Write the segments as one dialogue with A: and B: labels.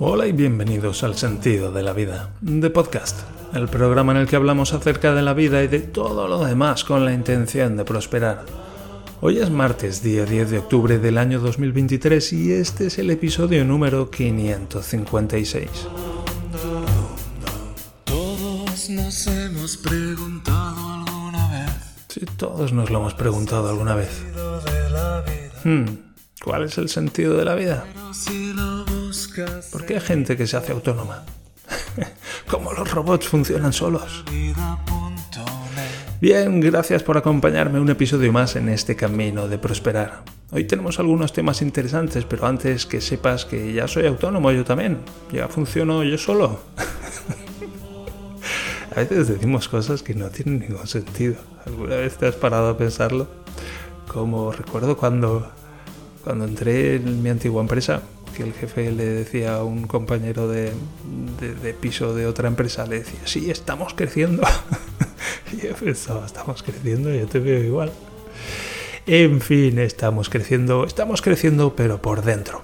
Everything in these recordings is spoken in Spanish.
A: Hola y bienvenidos al Sentido de la Vida, de Podcast, el programa en el que hablamos acerca de la vida y de todo lo demás con la intención de prosperar. Hoy es martes, día 10 de octubre del año 2023 y este es el episodio número 556.
B: Todos nos hemos preguntado alguna vez.
A: Sí, todos nos lo hemos preguntado alguna vez. Hmm, ¿Cuál es el sentido de la vida? ¿Por qué hay gente que se hace autónoma? Como los robots funcionan solos. Bien, gracias por acompañarme un episodio más en este camino de prosperar. Hoy tenemos algunos temas interesantes, pero antes que sepas que ya soy autónomo yo también. Ya funciono yo solo. a veces decimos cosas que no tienen ningún sentido. ¿Alguna vez te has parado a pensarlo? Como recuerdo cuando, cuando entré en mi antigua empresa, que el jefe le decía a un compañero de, de- piso de otra empresa, le decía, sí, estamos creciendo. y yo estamos creciendo, yo te veo igual. En fin, estamos creciendo, estamos creciendo, pero por dentro.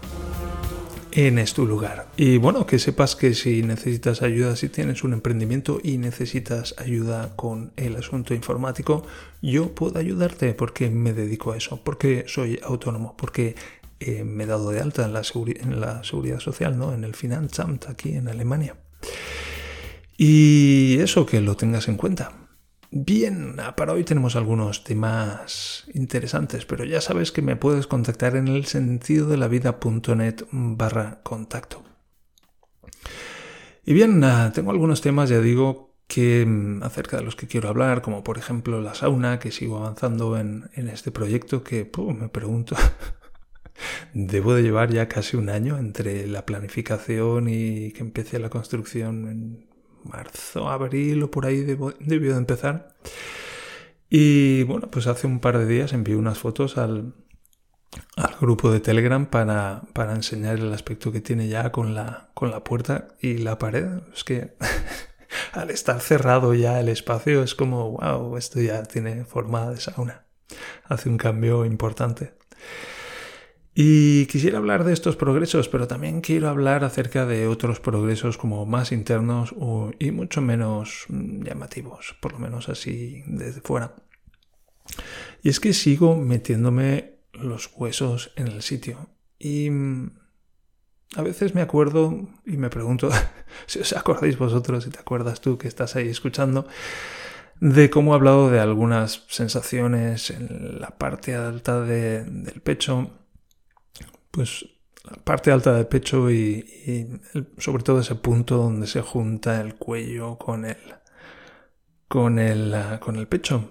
A: En es tu lugar. Y bueno, que sepas que si necesitas ayuda, si tienes un emprendimiento y necesitas ayuda con el asunto informático, yo puedo ayudarte porque me dedico a eso, porque soy autónomo, porque eh, me he dado de alta en la, seguridad social, ¿no? En el Finanzamt aquí en Alemania. Y eso que lo tengas en cuenta. Bien, ah, para hoy tenemos algunos temas interesantes, pero ya sabes que me puedes contactar en el sentido de la vida.net barra contacto. Y bien, ah, tengo algunos temas, ya digo, que mm, acerca de los que quiero hablar, como por ejemplo la sauna, que sigo avanzando en, este proyecto, que me pregunto, debo de llevar ya casi un año entre la planificación y que empiece la construcción en marzo, abril o por ahí debo- debió de empezar. Y bueno, pues hace un par de días envié unas fotos al, al grupo de Telegram para, para enseñar el aspecto que tiene ya con la, con la puerta y la pared. Es que al estar cerrado ya el espacio es como, wow, esto ya tiene forma de sauna. Hace un cambio importante. Y quisiera hablar de estos progresos, pero también quiero hablar acerca de otros progresos como más internos y mucho menos mm, llamativos, por lo menos así desde fuera. Y es que sigo metiéndome los huesos en el sitio. Y mm, a veces me acuerdo y me pregunto si os acordáis vosotros, si te acuerdas tú que estás ahí escuchando, de cómo he hablado de algunas sensaciones en la parte alta de- del pecho, pues la parte alta del pecho y, sobre todo ese punto donde se junta el cuello con el, con el, ah, con el pecho.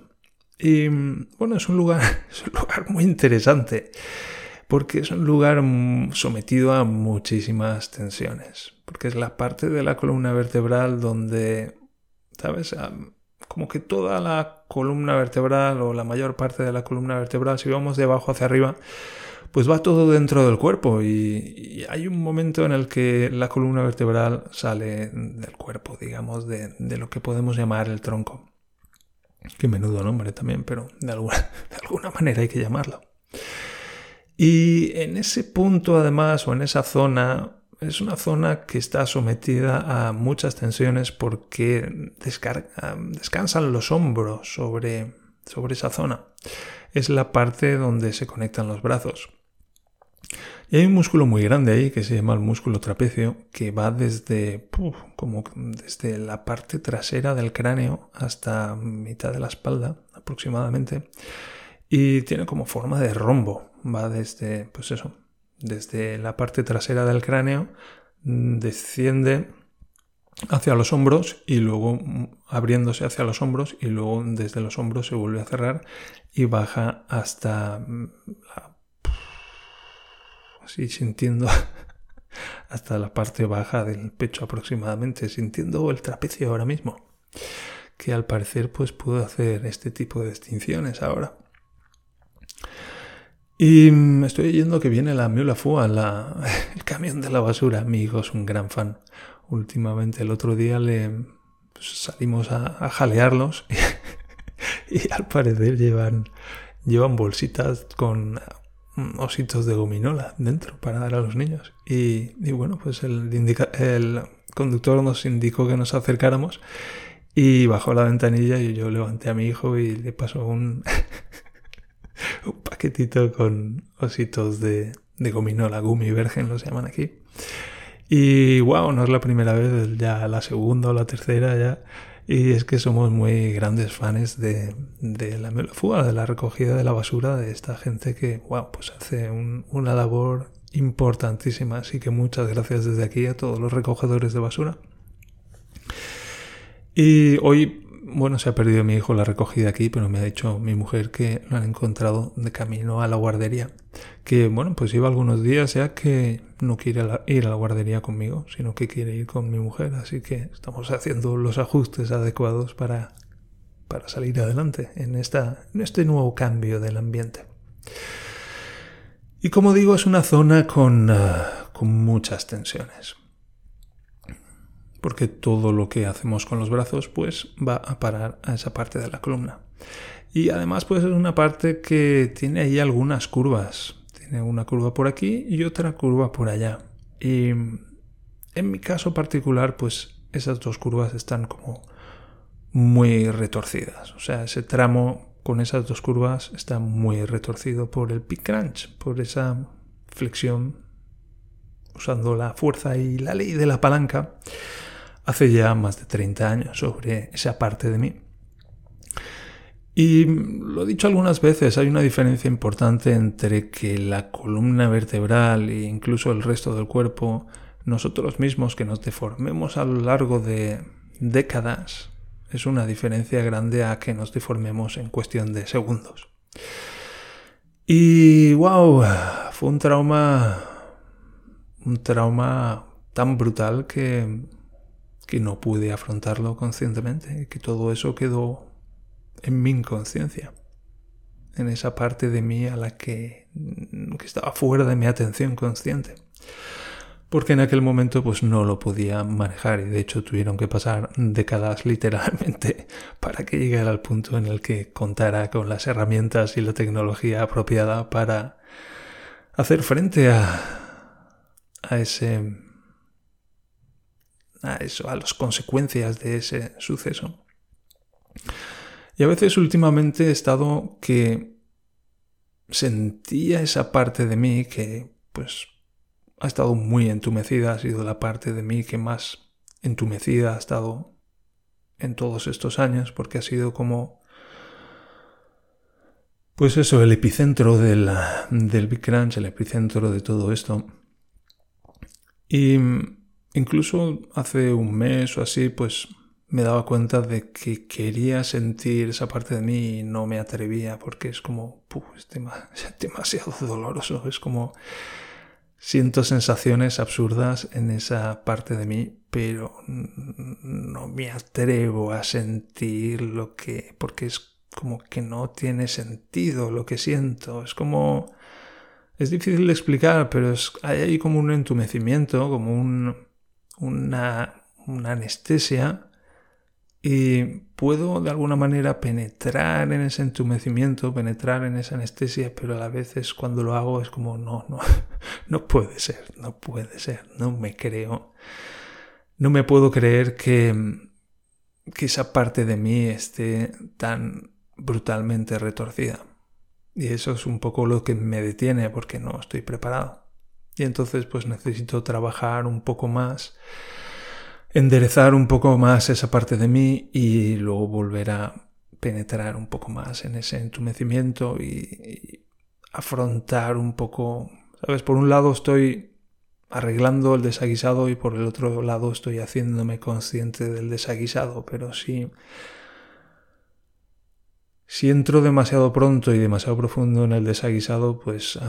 A: Y mm, bueno, es un lugar, es un lugar muy interesante porque es un lugar mm, sometido a muchísimas tensiones, porque es la parte de la columna vertebral donde, ¿sabes? Ah, Como que toda la columna vertebral o la mayor parte de la columna vertebral, si vamos de abajo hacia arriba, pues va todo dentro del cuerpo y, hay un momento en el que la columna vertebral sale del cuerpo, digamos, de, lo que podemos llamar el tronco. Qué menudo nombre también, pero de alguna, de alguna manera hay que llamarlo. Y en ese punto, además, o en esa zona, es una zona que está sometida a muchas tensiones porque descansan los hombros sobre, sobre esa zona. Es la parte donde se conectan los brazos. Y hay un músculo muy grande ahí que se llama el músculo trapecio que va desde, como desde la parte trasera del cráneo hasta mitad de la espalda aproximadamente y tiene como forma de rombo. Va desde, pues eso, desde la parte trasera del cráneo, mm, desciende hacia los hombros y luego mm, abriéndose hacia los hombros y luego desde los hombros se vuelve a cerrar y baja hasta mm, la- así sintiendo hasta la parte baja del pecho aproximadamente, sintiendo el trapecio ahora mismo, que al parecer pues puedo hacer este tipo de distinciones ahora. Y mm, estoy oyendo que viene la Miula Fua, la, el camión de la basura. Mi hijo es un gran fan. Últimamente, el otro día le pues, salimos a, a jalearlos y, y al parecer llevan, llevan bolsitas con ositos de gominola dentro para dar a los niños. Y, bueno, pues el conductor nos indicó que nos acercáramos y bajó la ventanilla y yo levanté a mi hijo y le pasó un, un paquetito con ositos de, de gominola, gumi virgen los llaman aquí. Y wow, no es la primera vez, ya la segunda o la tercera ya. Y es que somos muy grandes fans de, de la fuga, de la recogida de la basura de esta gente que, wow, pues hace un, una labor importantísima. Así que muchas gracias desde aquí a todos los recogedores de basura. Y hoy, bueno, se ha perdido mi hijo la recogida aquí, pero me ha dicho mi mujer que lo han encontrado de camino a la guardería. Que, bueno, pues lleva algunos días ya que no quiere ir a la guardería conmigo, sino que quiere ir con mi mujer. Así que estamos haciendo los ajustes adecuados para, para salir adelante en, esta, en este nuevo cambio del ambiente. Y como digo, es una zona con, uh, con muchas tensiones porque todo lo que hacemos con los brazos pues va a parar a esa parte de la columna. Y además pues es una parte que tiene ahí algunas curvas. Tiene una curva por aquí y otra curva por allá. Y en mi caso particular pues esas dos curvas están como muy retorcidas. O sea, ese tramo con esas dos curvas está muy retorcido por el pick crunch, por esa flexión usando la fuerza y la ley de la palanca hace ya más de 30 años sobre esa parte de mí. Y lo he dicho algunas veces, hay una diferencia importante entre que la columna vertebral e incluso el resto del cuerpo, nosotros mismos que nos deformemos a lo largo de décadas, es una diferencia grande a que nos deformemos en cuestión de segundos. Y wow, fue un trauma, un trauma tan brutal que que no pude afrontarlo conscientemente, que todo eso quedó en mi inconsciencia, en esa parte de mí a la que, que estaba fuera de mi atención consciente. Porque en aquel momento pues no lo podía manejar y de hecho tuvieron que pasar décadas literalmente para que llegara al punto en el que contara con las herramientas y la tecnología apropiada para hacer frente a, a ese a eso, a las consecuencias de ese suceso. Y a veces últimamente he estado que sentía esa parte de mí que pues ha estado muy entumecida, ha sido la parte de mí que más entumecida ha estado en todos estos años, porque ha sido como pues eso, el epicentro del, del Big Crunch, el epicentro de todo esto. Y Incluso hace un mes o así, pues me daba cuenta de que quería sentir esa parte de mí y no me atrevía porque es como, es, demasiado doloroso, es como siento sensaciones absurdas en esa parte de mí, pero no me atrevo a sentir lo que, porque es como que no tiene sentido lo que siento, es como, es difícil de explicar, pero es, hay como un entumecimiento, como un una, anestesia y puedo de alguna manera penetrar en ese entumecimiento, penetrar en esa anestesia, pero a la vez es cuando lo hago es como no, no, no puede ser, no puede ser, no me creo, no me puedo creer que, que esa parte de mí esté tan brutalmente retorcida. Y eso es un poco lo que me detiene porque no estoy preparado. Y entonces pues necesito trabajar un poco más, enderezar un poco más esa parte de mí y luego volver a penetrar un poco más en ese entumecimiento y, afrontar un poco, ¿sabes? Por un lado estoy arreglando el desaguisado y por el otro lado estoy haciéndome consciente del desaguisado, pero si si entro demasiado pronto y demasiado profundo en el desaguisado, pues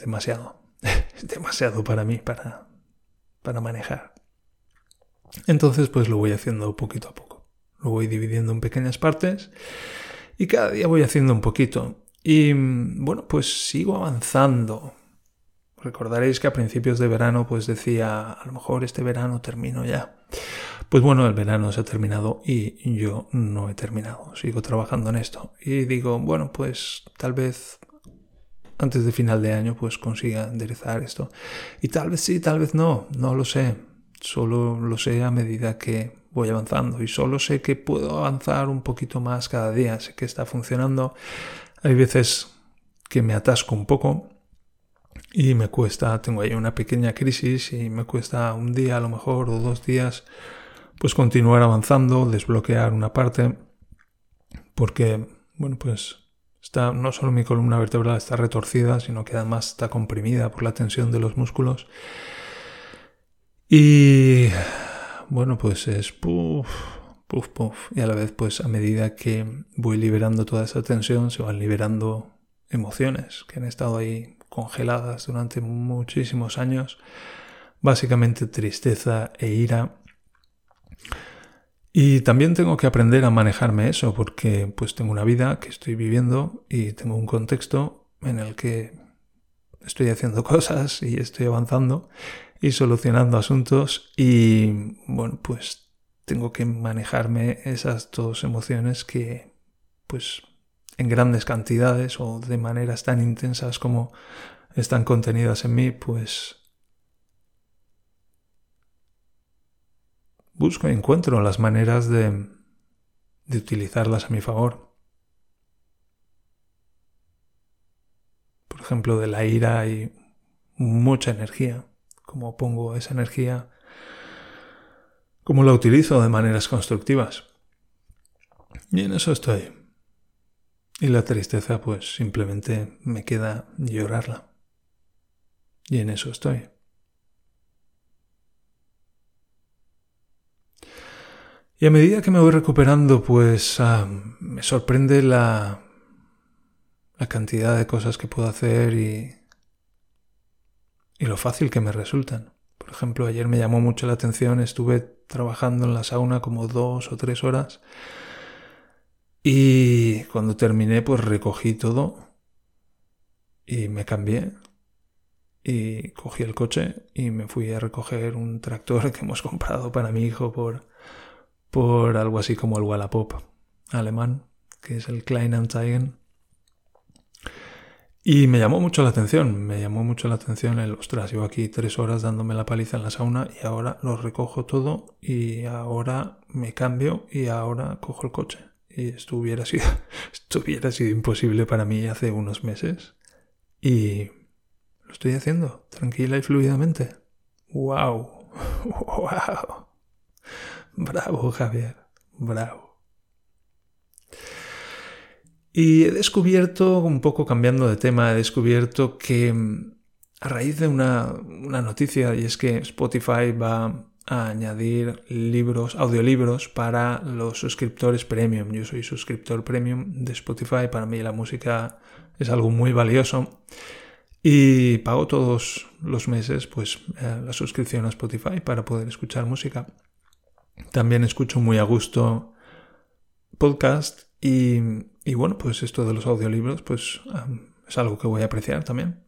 A: demasiado. demasiado para mí, para, para manejar. Entonces, pues lo voy haciendo poquito a poco. Lo voy dividiendo en pequeñas partes y cada día voy haciendo un poquito. Y bueno, pues sigo avanzando. Recordaréis que a principios de verano pues decía, a lo mejor este verano termino ya. Pues bueno, el verano se ha terminado y yo no he terminado. Sigo trabajando en esto. Y digo, bueno, pues tal vez antes de final de año pues consiga enderezar esto. Y tal vez sí, tal vez no, no lo sé. Solo lo sé a medida que voy avanzando y solo sé que puedo avanzar un poquito más cada día. Sé que está funcionando. Hay veces que me atasco un poco y me cuesta, tengo ahí una pequeña crisis y me cuesta un día a lo mejor o dos días pues continuar avanzando, desbloquear una parte porque bueno pues está no solo mi columna vertebral está retorcida sino que además está comprimida por la tensión de los músculos. Y bueno pues es puff puff puff y a la vez pues a medida que voy liberando toda esa tensión se van liberando emociones que han estado ahí congeladas durante muchísimos años, básicamente tristeza e ira. Y también tengo que aprender a manejarme eso porque pues tengo una vida que estoy viviendo y tengo un contexto en el que estoy haciendo cosas y estoy avanzando y solucionando asuntos y bueno pues tengo que manejarme esas dos emociones que pues en grandes cantidades o de maneras tan intensas como están contenidas en mí, pues busco y encuentro las maneras de, de utilizarlas a mi favor. Por ejemplo, de la ira hay mucha energía. ¿Cómo pongo esa energía? ¿Cómo la utilizo de maneras constructivas? Y en eso estoy. Y la tristeza pues simplemente me queda llorarla. Y en eso estoy. Y a medida que me voy recuperando, pues ah, me sorprende la, la cantidad de cosas que puedo hacer y, y lo fácil que me resultan. Por ejemplo, ayer me llamó mucho la atención, estuve trabajando en la sauna como dos o tres horas y cuando terminé, pues recogí todo y me cambié y cogí el coche y me fui a recoger un tractor que hemos comprado para mi hijo por, por algo así como el Wallapop alemán, que es el Kleinanzeigen. Y me llamó mucho la atención, me llamó mucho la atención el, ostras, llevo aquí tres horas dándome la paliza en la sauna y ahora lo recojo todo y ahora me cambio y ahora cojo el coche. Y esto hubiera sido, esto hubiera sido imposible para mí hace unos meses. Y lo estoy haciendo tranquila y fluidamente. ¡Wow! ¡Wow! Bravo, Javier. Bravo. Y he descubierto, un poco cambiando de tema, he descubierto que mm, a raíz de una, una noticia, y es que Spotify va a añadir libros, audiolibros para los suscriptores premium. Yo soy suscriptor premium de Spotify, para mí la música es algo muy valioso y pago todos los meses pues eh, la suscripción a Spotify para poder escuchar música. También escucho muy a gusto podcast y, y bueno, pues esto de los audiolibros pues es algo que voy a apreciar también.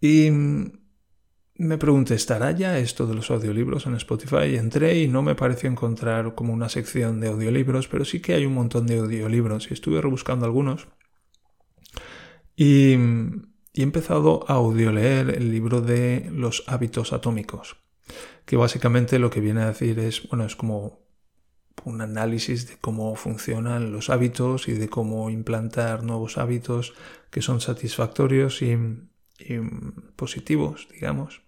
A: Y me pregunté, ¿estará ya esto de los audiolibros en Spotify? Entré y no me pareció encontrar como una sección de audiolibros, pero sí que hay un montón de audiolibros y estuve rebuscando algunos. Y, he empezado a audioleer el libro de los hábitos atómicos, que básicamente lo que viene a decir es, bueno, es como un análisis de cómo funcionan los hábitos y de cómo implantar nuevos hábitos que son satisfactorios y positivos, digamos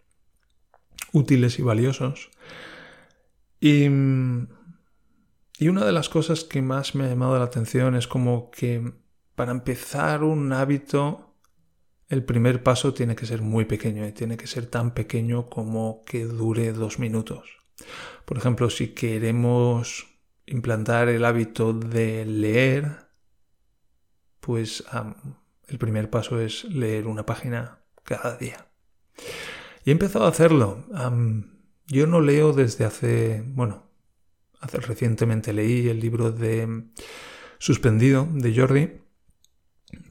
A: útiles y valiosos. Y, y una de las cosas que más me ha llamado la atención es como que para empezar un hábito, el primer paso tiene que ser muy pequeño y tiene que ser tan pequeño como que dure dos minutos. Por ejemplo, si queremos implantar el hábito de leer, pues el primer paso es leer una página cada día. Y he empezado a hacerlo. yo no leo desde hace, bueno, hace recientemente leí el libro de Suspendido de Jordi,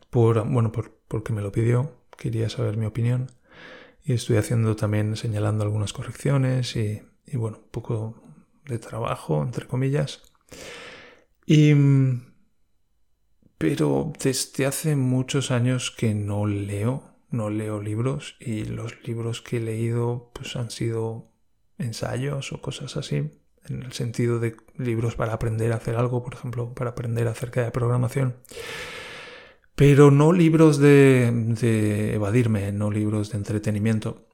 A: por, bueno, por, porque me lo pidió, quería saber mi opinión. Y estoy haciendo también, señalando algunas correcciones y, bueno, un poco de trabajo, entre comillas. Y... Pero desde hace muchos años que no leo, no leo libros y los libros que he leído pues han sido ensayos o cosas así, en el sentido de libros para aprender a hacer algo, por ejemplo, para aprender acerca de programación. Pero no libros de, evadirme, no libros de entretenimiento.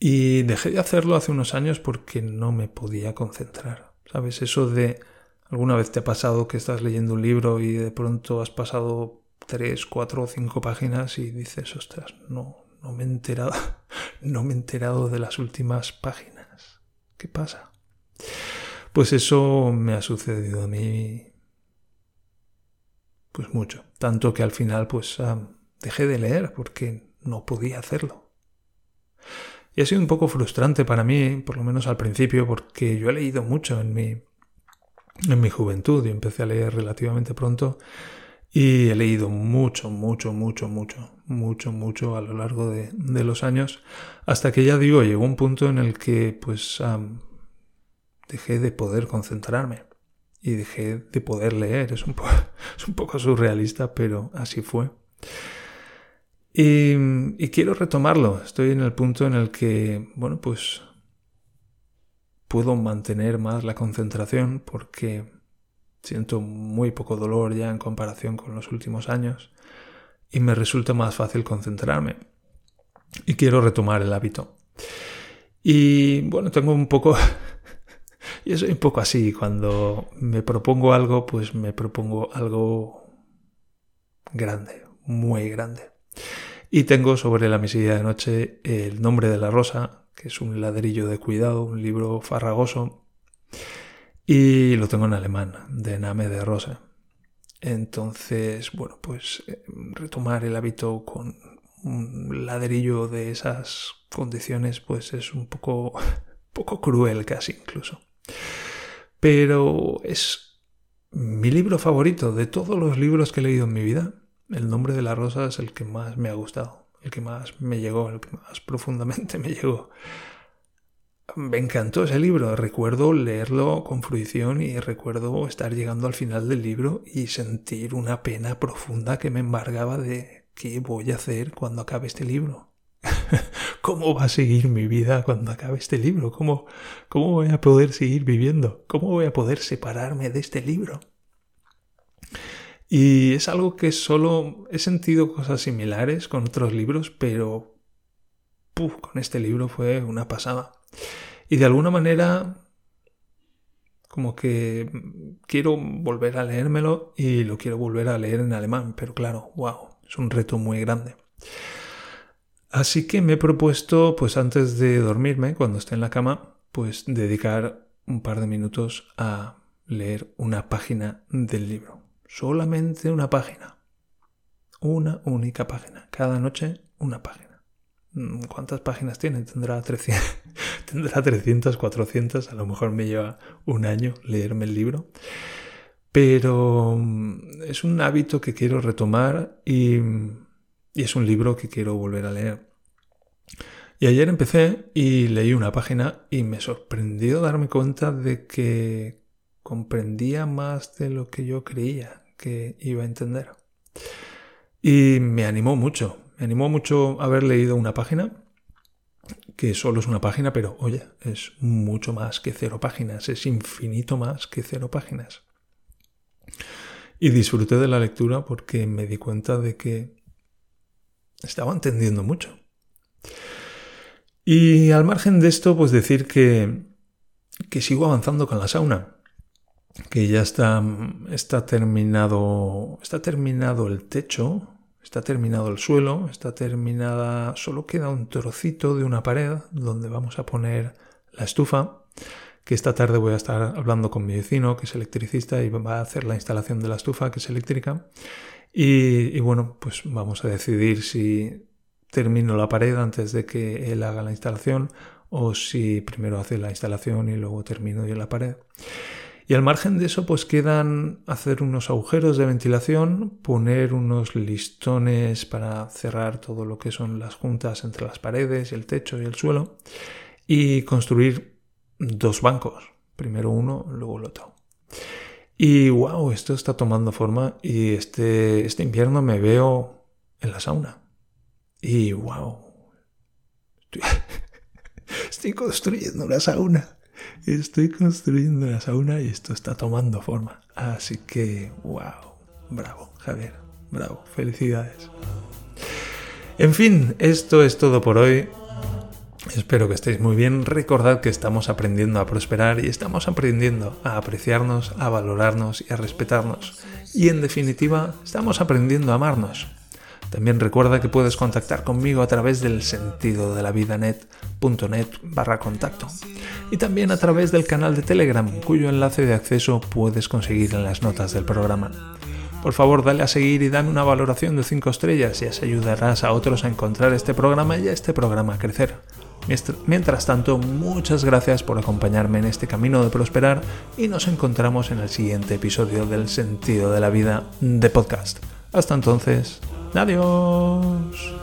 A: Y dejé de hacerlo hace unos años porque no me podía concentrar. ¿Sabes? Eso de alguna vez te ha pasado que estás leyendo un libro y de pronto has pasado tres, cuatro o cinco páginas y dices, ostras, no, no me he enterado, no me he enterado de las últimas páginas. ¿Qué pasa? Pues eso me ha sucedido a mí pues mucho. Tanto que al final pues dejé de leer porque no podía hacerlo. Y ha sido un poco frustrante para mí, por lo menos al principio, porque yo he leído mucho en mi, en mi juventud y empecé a leer relativamente pronto y he leído mucho, mucho, mucho, mucho, mucho, mucho a lo largo de, los años, hasta que ya digo, llegó un punto en el que pues dejé de poder concentrarme y dejé de poder leer. Es un, es un poco surrealista, pero así fue. Y, y, quiero retomarlo. Estoy en el punto en el que, bueno, pues puedo mantener más la concentración porque Siento muy poco dolor ya en comparación con los últimos años y me resulta más fácil concentrarme. Y quiero retomar el hábito. Y bueno, tengo un poco... Yo soy un poco así, cuando me propongo algo, pues me propongo algo grande, muy grande. Y tengo sobre la mesilla de noche El nombre de la rosa, que es un ladrillo de cuidado, un libro farragoso y lo tengo en alemán, de Name de Rosa. Entonces, bueno, pues eh, retomar el hábito con un ladrillo de esas condiciones, pues es un poco, poco cruel casi incluso. Pero es mi libro favorito de todos los libros que he leído en mi vida. El nombre de la rosa es el que más me ha gustado, el que más me llegó, el que más profundamente me llegó. Me encantó ese libro, recuerdo leerlo con fruición y recuerdo estar llegando al final del libro y sentir una pena profunda que me embargaba de qué voy a hacer cuando acabe este libro. ¿Cómo va a seguir mi vida cuando acabe este libro? ¿Cómo, ¿Cómo voy a poder seguir viviendo? ¿Cómo voy a poder separarme de este libro? Y es algo que solo he sentido cosas similares con otros libros, pero con este libro fue una pasada. Y de alguna manera, como que quiero volver a leérmelo y lo quiero volver a leer en alemán, pero claro, wow, es un reto muy grande. Así que me he propuesto, pues antes de dormirme, cuando esté en la cama, pues dedicar un par de minutos a leer una página del libro. Solamente una página. Una única página. Cada noche una página. Mm, ¿Cuántas páginas tiene? Tendrá 300, tendrá 300, 400, a lo mejor me lleva un año leerme el libro. Pero mm, es un hábito que quiero retomar y, y es un libro que quiero volver a leer. Y ayer empecé y leí una página y me sorprendió darme cuenta de que comprendía más de lo que yo creía que iba a entender. Y me animó mucho, me animó mucho haber leído una página, que solo es una página, pero oye, es mucho más que cero páginas, es infinito más que cero páginas. Y disfruté de la lectura porque me di cuenta de que estaba entendiendo mucho. Y al margen de esto, pues decir que, que sigo avanzando con la sauna, que ya está, está terminado, está terminado el techo, Está terminado el suelo, está terminada, solo queda un trocito de una pared donde vamos a poner la estufa, que esta tarde voy a estar hablando con mi vecino, que es electricista, y va a hacer la instalación de la estufa, que es eléctrica. Y, bueno, pues vamos a decidir si termino la pared antes de que él haga la instalación o si primero hace la instalación y luego termino yo la pared. Y al margen de eso, pues quedan hacer unos agujeros de ventilación, poner unos listones para cerrar todo lo que son las juntas entre las paredes, el techo y el suelo, y construir dos bancos. Primero uno, luego el otro. Y wow, esto está tomando forma y este, este invierno me veo en la sauna. Y wow, estoy, estoy construyendo una sauna. Estoy construyendo una sauna y esto está tomando forma. Así que, wow, bravo, Javier, bravo, felicidades. En fin, esto es todo por hoy. Espero que estéis muy bien. Recordad que estamos aprendiendo a prosperar y estamos aprendiendo a apreciarnos, a valorarnos y a respetarnos. Y en definitiva, estamos aprendiendo a amarnos. También recuerda que puedes contactar conmigo a través del sentido de la vida net.net barra contacto y también a través del canal de Telegram cuyo enlace de acceso puedes conseguir en las notas del programa. Por favor, dale a seguir y dame una valoración de 5 estrellas y así ayudarás a otros a encontrar este programa y a este programa a crecer. Mientras tanto, muchas gracias por acompañarme en este camino de prosperar y nos encontramos en el siguiente episodio del Sentido de la Vida de podcast. Hasta entonces, adiós.